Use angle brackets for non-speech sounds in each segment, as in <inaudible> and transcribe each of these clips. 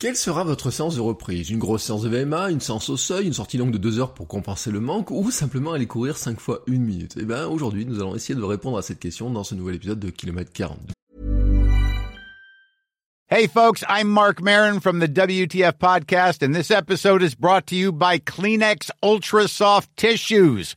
Quelle sera votre séance de reprise? Une grosse séance de VMA, une séance au seuil, une sortie longue de deux heures pour compenser le manque, ou simplement aller courir 5 fois une minute? Eh bien aujourd'hui nous allons essayer de répondre à cette question dans ce nouvel épisode de Kilomètre 42. Hey folks, I'm Mark Marin from the WTF podcast and this episode is brought to you by Kleenex Ultra Soft Tissues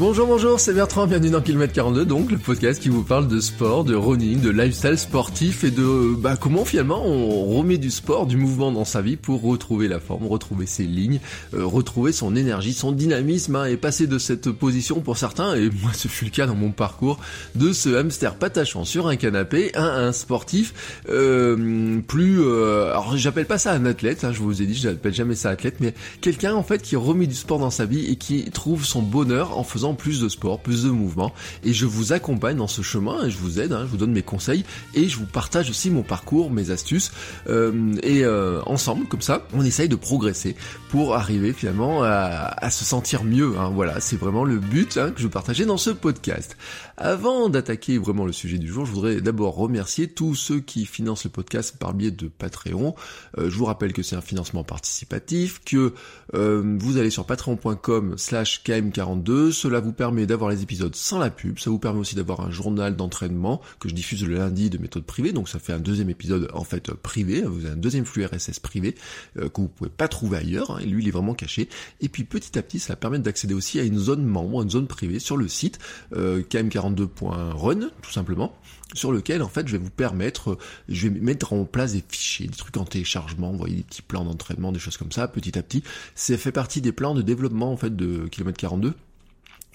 Bonjour, bonjour, c'est Bertrand, bienvenue dans Kilomètre 42, donc le podcast qui vous parle de sport, de running, de lifestyle sportif et de bah, comment finalement on remet du sport, du mouvement dans sa vie pour retrouver la forme, retrouver ses lignes, euh, retrouver son énergie, son dynamisme hein, et passer de cette position pour certains, et moi ce fut le cas dans mon parcours, de ce hamster patachant sur un canapé à un sportif euh, plus... Euh, alors j'appelle pas ça un athlète, hein, je vous ai dit, je n'appelle jamais ça athlète, mais quelqu'un en fait qui remet du sport dans sa vie et qui trouve son bonheur en faisant plus de sport, plus de mouvement, et je vous accompagne dans ce chemin, et je vous aide, hein, je vous donne mes conseils, et je vous partage aussi mon parcours, mes astuces, euh, et euh, ensemble, comme ça, on essaye de progresser pour arriver finalement à, se sentir mieux. Hein. Voilà, c'est vraiment le but hein, que je partager dans ce podcast. Avant d'attaquer vraiment le sujet du jour, je voudrais d'abord remercier tous ceux qui financent le podcast par biais de Patreon. Euh, je vous rappelle que c'est un financement participatif, que euh, vous allez sur patreon.com slash km42, cela vous permet d'avoir les épisodes sans la pub, ça vous permet aussi d'avoir un journal d'entraînement que je diffuse le lundi de méthode privée, donc ça fait un deuxième épisode en fait euh, privé, vous avez un deuxième flux RSS privé euh, que vous pouvez pas trouver ailleurs, hein. et lui il est vraiment caché, et puis petit à petit ça permet d'accéder aussi à une zone membre, une zone privée sur le site euh, km42 42.run, tout simplement, sur lequel, en fait, je vais vous permettre, euh, je vais mettre en place des fichiers, des trucs en téléchargement, voyez, des petits plans d'entraînement, des choses comme ça, petit à petit. C'est fait partie des plans de développement, en fait, de kilomètre 42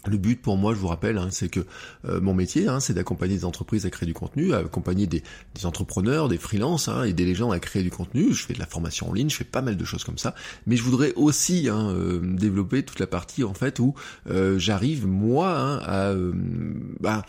le but pour moi, je vous rappelle, hein, c'est que euh, mon métier, hein, c'est d'accompagner des entreprises à créer du contenu, à accompagner des, entrepreneurs, des freelances, hein, aider les gens à créer du contenu. Je fais de la formation en ligne, je fais pas mal de choses comme ça. Mais je voudrais aussi hein, euh, développer toute la partie en fait où euh, j'arrive moi hein, à, bah,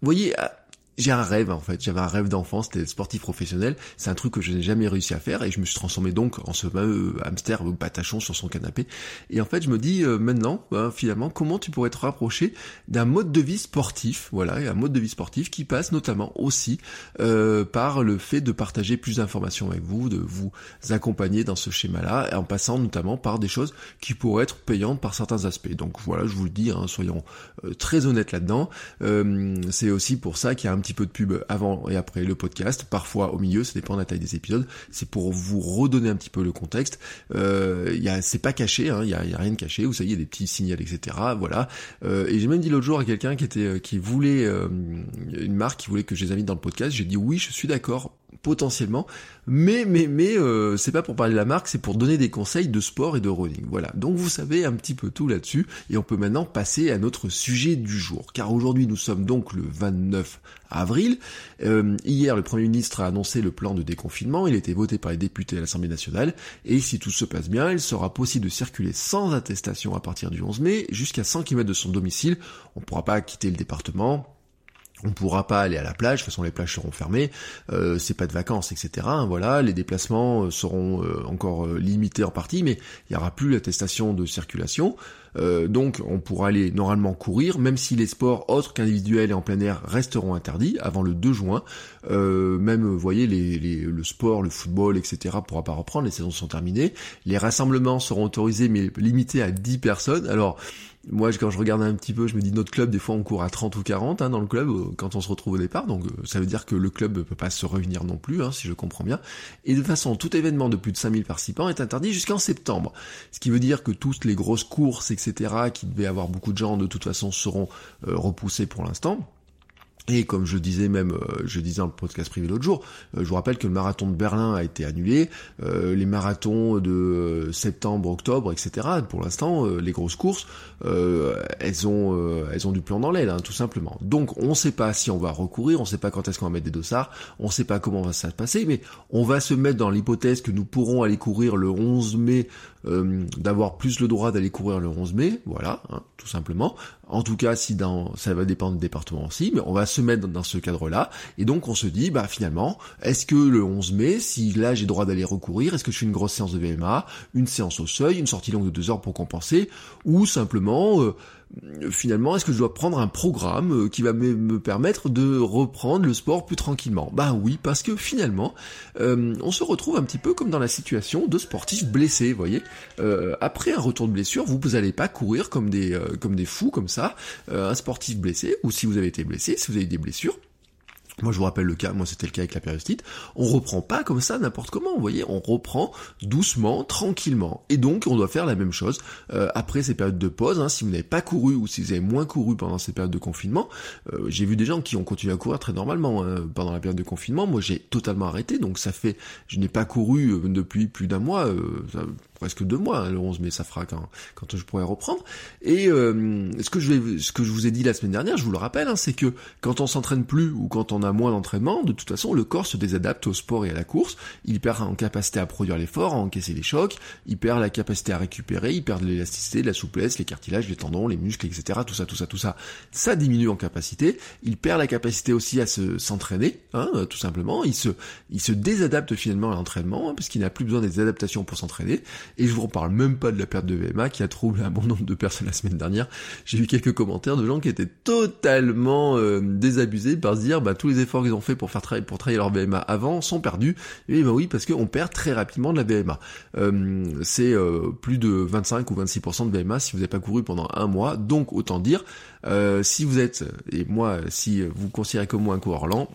vous voyez, à, j'ai un rêve en fait, j'avais un rêve d'enfance, c'était sportif professionnel, c'est un truc que je n'ai jamais réussi à faire et je me suis transformé donc en ce fameux hamster patachon sur son canapé. Et en fait je me dis euh, maintenant, ben, finalement, comment tu pourrais te rapprocher d'un mode de vie sportif, voilà, et un mode de vie sportif qui passe notamment aussi euh, par le fait de partager plus d'informations avec vous, de vous accompagner dans ce schéma-là, en passant notamment par des choses qui pourraient être payantes par certains aspects. Donc voilà, je vous le dis, hein, soyons euh, très honnêtes là-dedans. c'est aussi pour ça qu'il y a un petit peu de pub avant et après le podcast, parfois au milieu, ça dépend de la taille des épisodes. C'est pour vous redonner un petit peu le contexte. Euh, c'est pas caché, il hein, y, a, rien de caché. Vous savez, y a des petits signaux, etc. Voilà. Euh, et j'ai même dit l'autre jour à quelqu'un qui était, euh, qui voulait euh, une marque, qui voulait que je les invite dans le podcast. J'ai dit oui, je suis d'accord potentiellement, mais mais mais euh, c'est pas pour parler de la marque, c'est pour donner des conseils de sport et de running. Voilà. Donc vous savez un petit peu tout là-dessus et on peut maintenant passer à notre sujet du jour. Car aujourd'hui nous sommes donc le 29 avril. Euh, hier le Premier ministre a annoncé le plan de déconfinement, il a été voté par les députés à l'Assemblée nationale et si tout se passe bien, il sera possible de circuler sans attestation à partir du 11 mai jusqu'à 100 km de son domicile. On ne pourra pas quitter le département on pourra pas aller à la plage, de toute façon les plages seront fermées, euh, c'est pas de vacances, etc. Voilà, les déplacements euh, seront euh, encore limités en partie, mais il n'y aura plus l'attestation de circulation. donc on pourra aller normalement courir, même si les sports autres qu'individuels et en plein air resteront interdits avant le 2 juin. même, vous voyez, le sport, le football, etc. pourra pas reprendre, les saisons sont terminées. Les rassemblements seront autorisés, mais limités à 10 personnes. Alors, moi, quand je regarde un petit peu, je me dis notre club, des fois on court à 30 ou 40 hein, dans le club euh, quand on se retrouve au départ, donc euh, ça veut dire que le club ne peut pas se réunir non plus, hein, si je comprends bien. Et de toute façon, tout événement de plus de 5000 participants est interdit jusqu'en septembre. Ce qui veut dire que toutes les grosses courses, etc., qui devaient avoir beaucoup de gens, de toute façon, seront euh, repoussées pour l'instant. Et comme je disais même, euh, je disais dans le podcast privé l'autre jour, euh, je vous rappelle que le marathon de Berlin a été annulé, euh, les marathons de septembre, octobre, etc. Pour l'instant, les grosses courses, elles ont elles ont du plan dans l'aile, hein, tout simplement. Donc on ne sait pas si on va recourir, on ne sait pas quand est-ce qu'on va mettre des dossards, on ne sait pas comment va ça se passer, mais on va se mettre dans l'hypothèse que nous pourrons aller courir le 11 mai, d'avoir plus le droit d'aller courir le 11 mai, voilà, hein, tout simplement. En tout cas, si dans ça va dépendre du département aussi, mais on va se mettre dans ce cadre-là. Et donc on se dit, bah finalement, est-ce que le 11 mai, si là j'ai droit d'aller recourir, est-ce que je fais une grosse séance de VMA, une séance au seuil, une sortie longue de deux heures pour compenser, ou simplement euh, finalement, est-ce que je dois prendre un programme euh, qui va me, permettre de reprendre le sport plus tranquillement? Ben oui, parce que finalement, euh, on se retrouve un petit peu comme dans la situation de sportifs blessés, vous voyez. Euh, après un retour de blessure, vous n'allez pas courir comme des, comme des fous comme ça. un sportif blessé, ou si vous avez été blessé, si vous avez des blessures, moi, je vous rappelle le cas, moi c'était le cas avec la périostite. On reprend pas comme ça n'importe comment, vous voyez, on reprend doucement, tranquillement. Et donc, on doit faire la même chose euh, après ces périodes de pause. Hein, si vous n'avez pas couru ou si vous avez moins couru pendant ces périodes de confinement, euh, j'ai vu des gens qui ont continué à courir très normalement hein, pendant la période de confinement. Moi, j'ai totalement arrêté, donc ça fait, je n'ai pas couru euh, depuis plus d'un mois. Presque deux mois, hein, le 11 mai, ça fera quand, quand je pourrai reprendre. Et euh, ce que je vais, ce que je vous ai dit la semaine dernière, je vous le rappelle, hein, c'est que quand on s'entraîne plus ou quand on a moins d'entraînement, de toute façon, le corps se désadapte au sport et à la course. Il perd en capacité à produire l'effort, à encaisser les chocs. Il perd la capacité à récupérer. Il perd de l'élasticité, de la souplesse, les cartilages, les tendons, les muscles, etc. Tout ça, tout ça, tout ça. Ça diminue en capacité. Il perd la capacité aussi à se s'entraîner, hein, tout simplement. Il se, il se désadapte finalement à l'entraînement hein, parce qu'il n'a plus besoin des adaptations pour s'entraîner. Et je vous reparle même pas de la perte de VMA qui a troublé un bon nombre de personnes la semaine dernière. J'ai vu quelques commentaires de gens qui étaient totalement euh, désabusés par se dire bah tous les efforts qu'ils ont fait pour faire travailler pour travailler leur VMA avant sont perdus. Et bah oui parce qu'on perd très rapidement de la VMA. Euh, c'est euh, plus de 25 ou 26% de VMA si vous n'avez pas couru pendant un mois. Donc autant dire si vous êtes et moi si vous considérez comme moi un coureur lent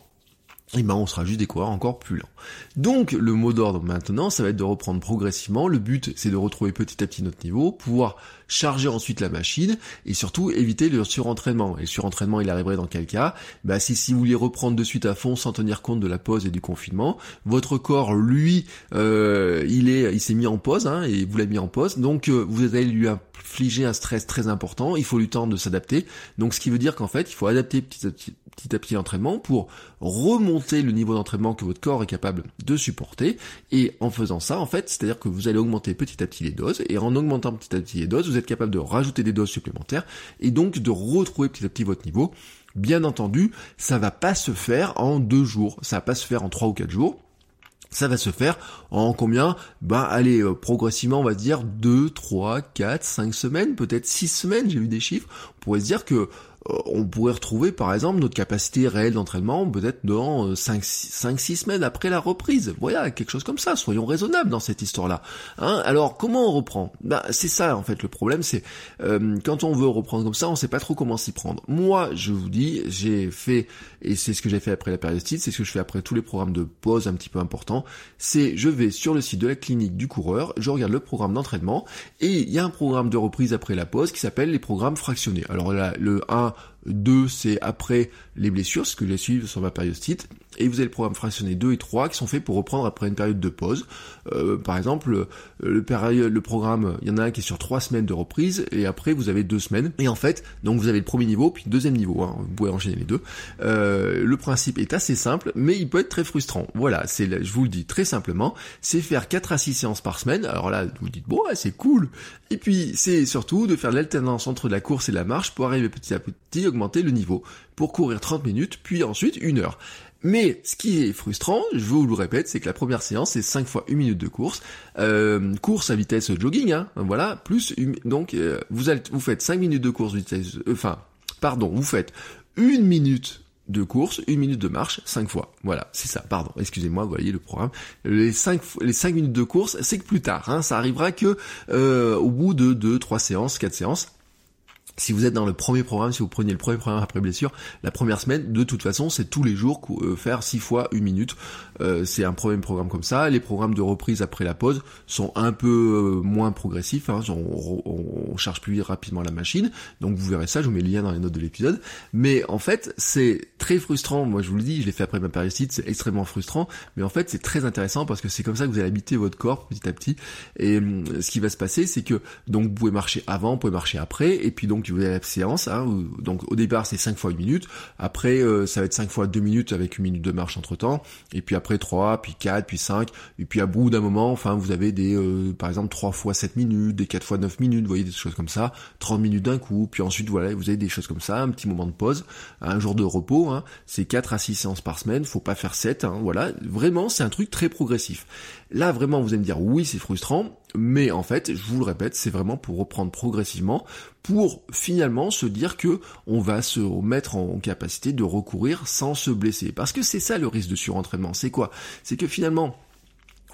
et ben on sera juste des coureurs encore plus lents. Donc le mot d'ordre maintenant, ça va être de reprendre progressivement. Le but, c'est de retrouver petit à petit notre niveau, pouvoir charger ensuite la machine et surtout éviter le surentraînement. Et le surentraînement, il arriverait dans quel cas? Bah si, si vous voulez reprendre de suite à fond sans tenir compte de la pause et du confinement, votre corps, lui, euh, il est, il s'est mis en pause hein, et vous l'avez mis en pause. Donc euh, vous allez lui infliger un stress très important. Il faut lui temps de s'adapter. Donc ce qui veut dire qu'en fait, il faut adapter petit à petit, petit à petit l'entraînement pour remonter le niveau d'entraînement que votre corps est capable de supporter. Et en faisant ça, en fait, c'est-à-dire que vous allez augmenter petit à petit les doses. Et en augmentant petit à petit les doses, vous capable de rajouter des doses supplémentaires et donc de retrouver petit à petit votre niveau. Bien entendu, ça va pas se faire en deux jours, ça va pas se faire en trois ou quatre jours. Ça va se faire en combien? Ben allez, euh, progressivement on va dire 2, 3, 4, 5 semaines, peut-être 6 semaines, j'ai vu des chiffres. On pourrait se dire que on pourrait retrouver par exemple notre capacité réelle d'entraînement peut-être dans 5-6 euh, semaines après la reprise. Voilà, quelque chose comme ça, soyons raisonnables dans cette histoire-là. Hein Alors comment on reprend? Ben, C'est ça en fait le problème, c'est euh, quand on veut reprendre comme ça, on sait pas trop comment s'y prendre. Moi, je vous dis, j'ai fait, et c'est ce que j'ai fait après la périostite, c'est ce que je fais après tous les programmes de pause un petit peu importants, c'est je vais sur le site de la clinique du coureur, je regarde le programme d'entraînement, et il y a un programme de reprise après la pause qui s'appelle les programmes fractionnés. Alors là, le 1 2, c'est après les blessures, ce que j'ai suivi sur ma périostite. Et vous avez le programme fractionné 2 et 3 qui sont faits pour reprendre après une période de pause. Euh, par exemple, le, le programme, il y en a un qui est sur 3 semaines de reprise, et après vous avez 2 semaines. Et en fait, donc vous avez le premier niveau, puis le deuxième niveau, hein, vous pouvez enchaîner les deux. Euh, le principe est assez simple, mais il peut être très frustrant. Voilà, c'est, je vous le dis très simplement, c'est faire 4 à 6 séances par semaine. Alors là, vous dites, bon, c'est cool. Et puis, c'est surtout de faire l'alternance entre la course et la marche pour arriver petit à petit augmenter le niveau pour courir 30 minutes, puis ensuite une heure. Mais ce qui est frustrant, je vous le répète, c'est que la première séance c'est 5 fois 1 minute de course, euh, course à vitesse jogging, hein, voilà, plus donc euh, vous, allez, vous faites 5 minutes de course vitesse, euh, enfin, pardon, vous faites une minute de course, une minute de marche, 5 fois. Voilà, c'est ça, pardon, excusez-moi, vous voyez le programme. Les 5 les cinq minutes de course, c'est que plus tard, hein, ça arrivera que au bout de 2, 3 séances, 4 séances, si vous êtes dans le premier programme, si vous prenez le premier programme après blessure, la première semaine, de toute façon, c'est tous les jours euh, faire 6 fois une minute. Euh, c'est un premier programme comme ça. Les programmes de reprise après la pause sont un peu euh, moins progressifs. Hein. On, on, charge plus rapidement la machine. Donc vous verrez ça, je vous mets le lien dans les notes de l'épisode. Mais en fait, c'est très frustrant. Moi, je vous le dis, je l'ai fait après ma périostite, c'est extrêmement frustrant. Mais en fait, c'est très intéressant parce que c'est comme ça que vous allez habiter votre corps petit à petit. Et hum, ce qui va se passer, c'est que donc vous pouvez marcher avant, vous pouvez marcher après, et puis donc vous avez la séance. Hein, donc au départ c'est 5 fois une minute, après euh, ça va être 5 fois 2 minutes avec une minute de marche entre temps, et puis après 3, puis 4, puis 5, et puis à bout d'un moment, enfin vous avez des euh, par exemple 3 fois 7 minutes, des 4 fois 9 minutes, vous voyez des choses comme ça, 30 minutes d'un coup, puis ensuite voilà, vous avez des choses comme ça, un petit moment de pause, un jour de repos, hein, c'est 4 à 6 séances par semaine, faut pas faire 7, hein, voilà, vraiment c'est un truc très progressif. Là vraiment vous allez me dire oui c'est frustrant, mais en fait, je vous le répète, c'est vraiment pour reprendre progressivement, pour finalement se dire que on va se mettre en capacité de recourir sans se blesser. Parce que c'est ça le risque de surentraînement. C'est quoi? C'est que finalement,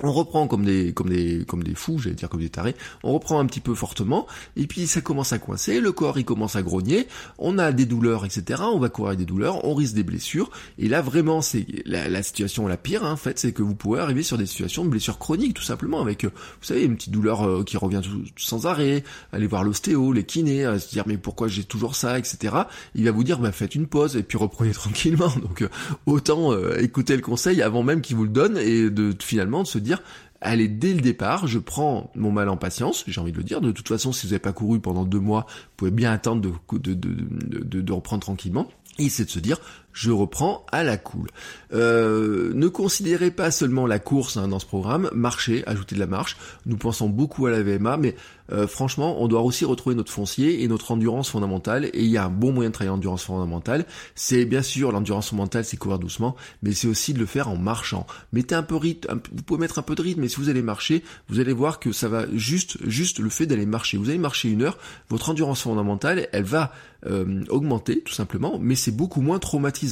on reprend comme des comme des comme des fous, j'allais dire comme des tarés, on reprend un petit peu fortement, et puis ça commence à coincer, le corps il commence à grogner, on a des douleurs, etc. On va courir des douleurs, on risque des blessures, et là vraiment c'est la, situation la pire, hein, en fait, c'est que vous pouvez arriver sur des situations de blessures chroniques, tout simplement, avec, euh, vous savez, une petite douleur euh, qui revient sans arrêt, aller voir l'ostéo, les kinés, à se dire mais pourquoi j'ai toujours ça, etc. Il va vous dire bah faites une pause et puis reprenez <laughs> tranquillement. Donc euh, autant écouter le conseil avant même qu'il vous le donne et de finalement de se dire allez dès le départ, je prends mon mal en patience, j'ai envie de le dire. De toute façon, si vous n'avez pas couru pendant deux mois, vous pouvez bien attendre de, de, de reprendre tranquillement. Et c'est de se dire, je reprends à la cool. Euh, ne considérez pas seulement la course hein, dans ce programme, marcher, ajouter de la marche. Nous pensons beaucoup à la VMA, mais euh, franchement, on doit aussi retrouver notre foncier et notre endurance fondamentale. Et il y a un bon moyen de travailler l'endurance fondamentale. C'est bien sûr l'endurance fondamentale, c'est courir doucement, mais c'est aussi de le faire en marchant. Mettez un peu rythme, vous pouvez mettre un peu de rythme, mais si vous allez marcher, vous allez voir que ça va juste, juste le fait d'aller marcher. Vous allez marcher une heure, votre endurance fondamentale, elle va euh, augmenter tout simplement, mais c'est beaucoup moins traumatisant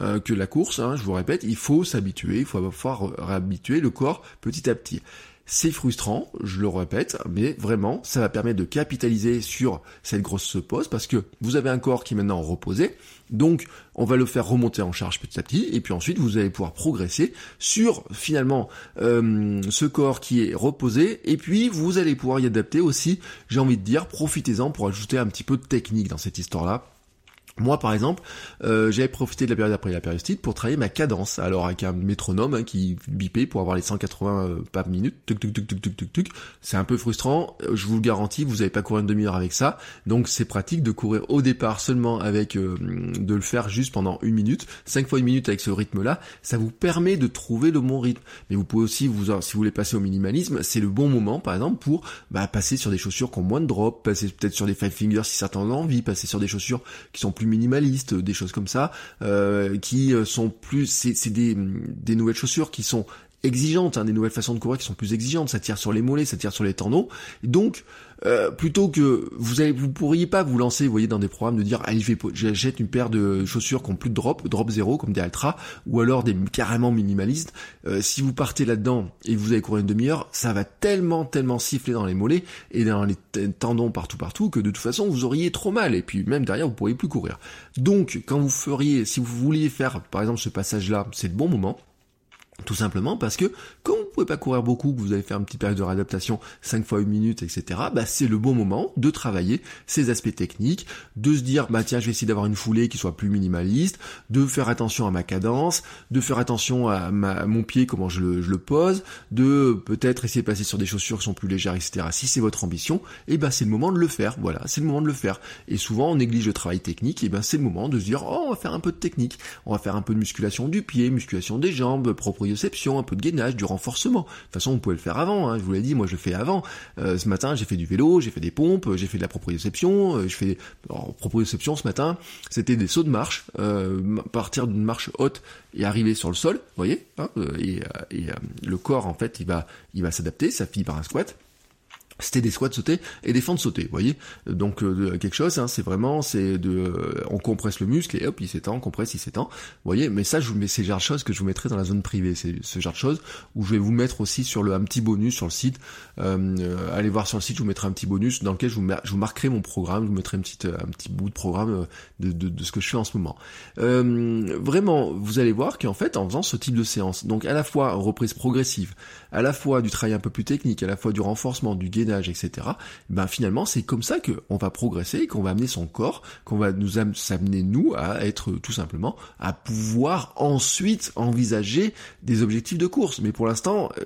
euh, que la course. Hein, je vous répète, il faut s'habituer, il faut pouvoir réhabituer le corps petit à petit. C'est frustrant, je le répète, mais vraiment, ça va permettre de capitaliser sur cette grosse pause parce que vous avez un corps qui est maintenant reposé. Donc, on va le faire remonter en charge petit à petit, et puis ensuite, vous allez pouvoir progresser sur finalement euh, ce corps qui est reposé, et puis vous allez pouvoir y adapter aussi. J'ai envie de dire, profitez-en pour ajouter un petit peu de technique dans cette histoire-là moi, par exemple, euh, j'avais profité de la période après la périostite pour travailler ma cadence. Alors avec un métronome hein, qui bipait pour avoir les 180 euh, pas minutes. Tuc, tuc, tuc, tuc, tuc, tuc, tuc. C'est un peu frustrant. Euh, je vous le garantis, vous n'avez pas courir une demi-heure avec ça. Donc c'est pratique de courir au départ seulement avec euh, de le faire juste pendant une minute, cinq fois une minute avec ce rythme-là. Ça vous permet de trouver le bon rythme. Mais vous pouvez aussi, si vous voulez passer au minimalisme, c'est le bon moment, par exemple, pour bah, passer sur des chaussures qui ont moins de drop, passer peut-être sur des five fingers si certains ont envie, passer sur des chaussures qui sont plus minimalistes, des choses comme ça, euh, qui euh, sont plus, c'est des, des nouvelles chaussures qui sont exigeantes, hein, des nouvelles façons de courir qui sont plus exigeantes, ça tire sur les mollets, ça tire sur les tendons, donc euh, plutôt que vous avez, vous pourriez pas vous lancer, voyez, dans des programmes de dire allez, j'achète une paire de chaussures qui ont plus de drop, drop zéro comme des Altra, ou alors des carrément minimalistes. Euh, si vous partez là-dedans et vous allez courir une demi-heure, ça va tellement, tellement siffler dans les mollets et dans les tendons partout, partout que de toute façon vous auriez trop mal et puis même derrière vous pourriez plus courir. Donc quand vous feriez, si vous vouliez faire par exemple ce passage-là, c'est le bon moment. Tout simplement parce que pouvez pas courir beaucoup, que vous allez faire une petite période de réadaptation 5 fois une minute, etc., bah c'est le bon moment de travailler ces aspects techniques, de se dire bah tiens je vais essayer d'avoir une foulée qui soit plus minimaliste, de faire attention à ma cadence, de faire attention à, mon pied, comment je le, pose, de peut-être essayer de passer sur des chaussures qui sont plus légères, etc. Si c'est votre ambition, et eh ben c'est le moment de le faire. Voilà, c'est le moment de le faire. Et souvent on néglige le travail technique, et ben c'est le moment de se dire oh on va faire un peu de technique, on va faire un peu de musculation du pied, musculation des jambes, propre un peu de gainage, du renforcement. De toute façon, on pouvait le faire avant, hein, je vous l'ai dit, moi je le fais avant. Euh, ce matin, j'ai fait du vélo, j'ai fait des pompes, j'ai fait de la proprioception, euh, je fais alors, proprioception ce matin, c'était des sauts de marche, euh, partir d'une marche haute et arriver sur le sol, vous voyez, hein, et, et le corps en fait, il va il va s'adapter, ça finit par un squat. C'était des squats sautés et des fentes sautées, vous voyez. Donc euh, quelque chose, hein, c'est vraiment, c'est de, euh, on compresse le muscle et hop, il s'étend, on compresse, il s'étend, vous voyez. Mais ça, je vous mets ces genre de choses que je vous mettrai dans la zone privée, c'est ce genre de choses où je vais vous mettre aussi sur le un petit bonus sur le site. Euh, allez voir sur le site, je vous mettrai un petit bonus dans lequel je vous, je vous marquerai mon programme, je vous mettrai un petit un petit bout de programme de, de, de ce que je fais en ce moment. vraiment, vous allez voir qu'en fait, en faisant ce type de séance, donc à la fois reprise progressive, à la fois du travail un peu plus technique, à la fois du renforcement, du gain etc. Ben finalement, c'est comme ça que on va progresser, qu'on va amener son corps, qu'on va nous amener nous à être tout simplement à pouvoir ensuite envisager des objectifs de course. Mais pour l'instant, euh,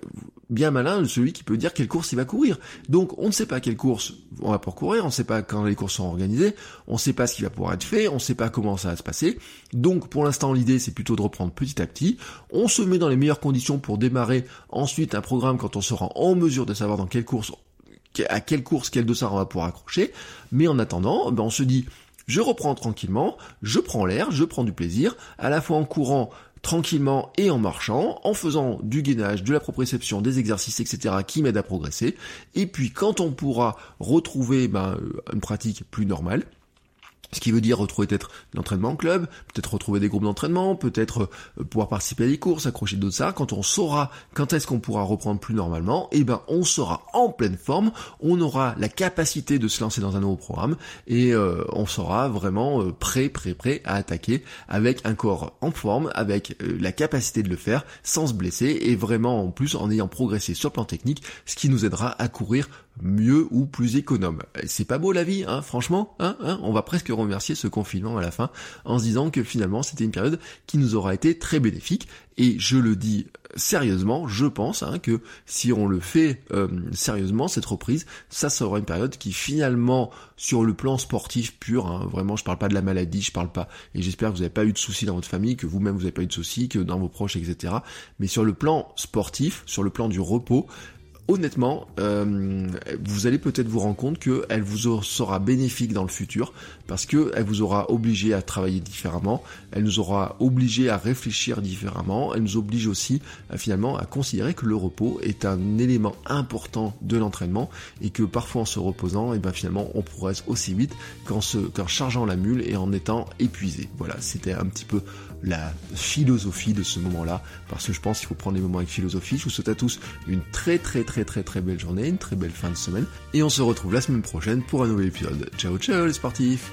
bien malin celui qui peut dire quelle course il va courir. Donc on ne sait pas quelle course on va pour courir, on ne sait pas quand les courses sont organisées, on ne sait pas ce qui va pouvoir être fait, on ne sait pas comment ça va se passer. Donc pour l'instant l'idée c'est plutôt de reprendre petit à petit. On se met dans les meilleures conditions pour démarrer ensuite un programme quand on sera en mesure de savoir dans quelle course à quelle course, quel dossard on va pouvoir accrocher. Mais en attendant, ben on se dit, je reprends tranquillement, je prends l'air, je prends du plaisir, à la fois en courant tranquillement et en marchant, en faisant du gainage, de la proprioception, des exercices, etc., qui m'aident à progresser. Et puis quand on pourra retrouver ben, une pratique plus normale, ce qui veut dire retrouver peut-être l'entraînement en club, peut-être retrouver des groupes d'entraînement, peut-être euh, pouvoir participer à des courses, accrocher d'autres ça. Quand on saura quand est-ce qu'on pourra reprendre plus normalement, eh ben on sera en pleine forme, on aura la capacité de se lancer dans un nouveau programme et euh, on sera vraiment euh, prêt, prêt, prêt à attaquer avec un corps en forme, avec la capacité de le faire sans se blesser et vraiment en plus en ayant progressé sur le plan technique, ce qui nous aidera à courir mieux ou plus économe. C'est pas beau la vie, hein, franchement, hein, hein, on va presque remercier ce confinement à la fin en se disant que finalement c'était une période qui nous aura été très bénéfique. Et je le dis sérieusement, je pense hein, que si on le fait euh, sérieusement, cette reprise, ça sera une période qui finalement, sur le plan sportif pur, vraiment je parle pas de la maladie, je parle pas, et j'espère que vous n'avez pas eu de soucis dans votre famille, que vous-même vous n'avez pas eu de soucis, que dans vos proches, etc. Mais sur le plan sportif, sur le plan du repos, honnêtement, euh, vous allez peut-être vous rendre compte qu'elle vous sera bénéfique dans le futur parce qu'elle vous aura obligé à travailler différemment, elle nous aura obligé à réfléchir différemment, elle nous oblige aussi euh, finalement à considérer que le repos est un élément important de l'entraînement et que parfois en se reposant, et eh ben finalement on progresse aussi vite qu'en qu'en chargeant la mule et en étant épuisé. Voilà, c'était un petit peu la philosophie de ce moment-là parce que je pense qu'il faut prendre les moments avec philosophie. Je vous souhaite à tous une très très très très belle journée, une très belle fin de semaine et on se retrouve la semaine prochaine pour un nouvel épisode. Ciao ciao les sportifs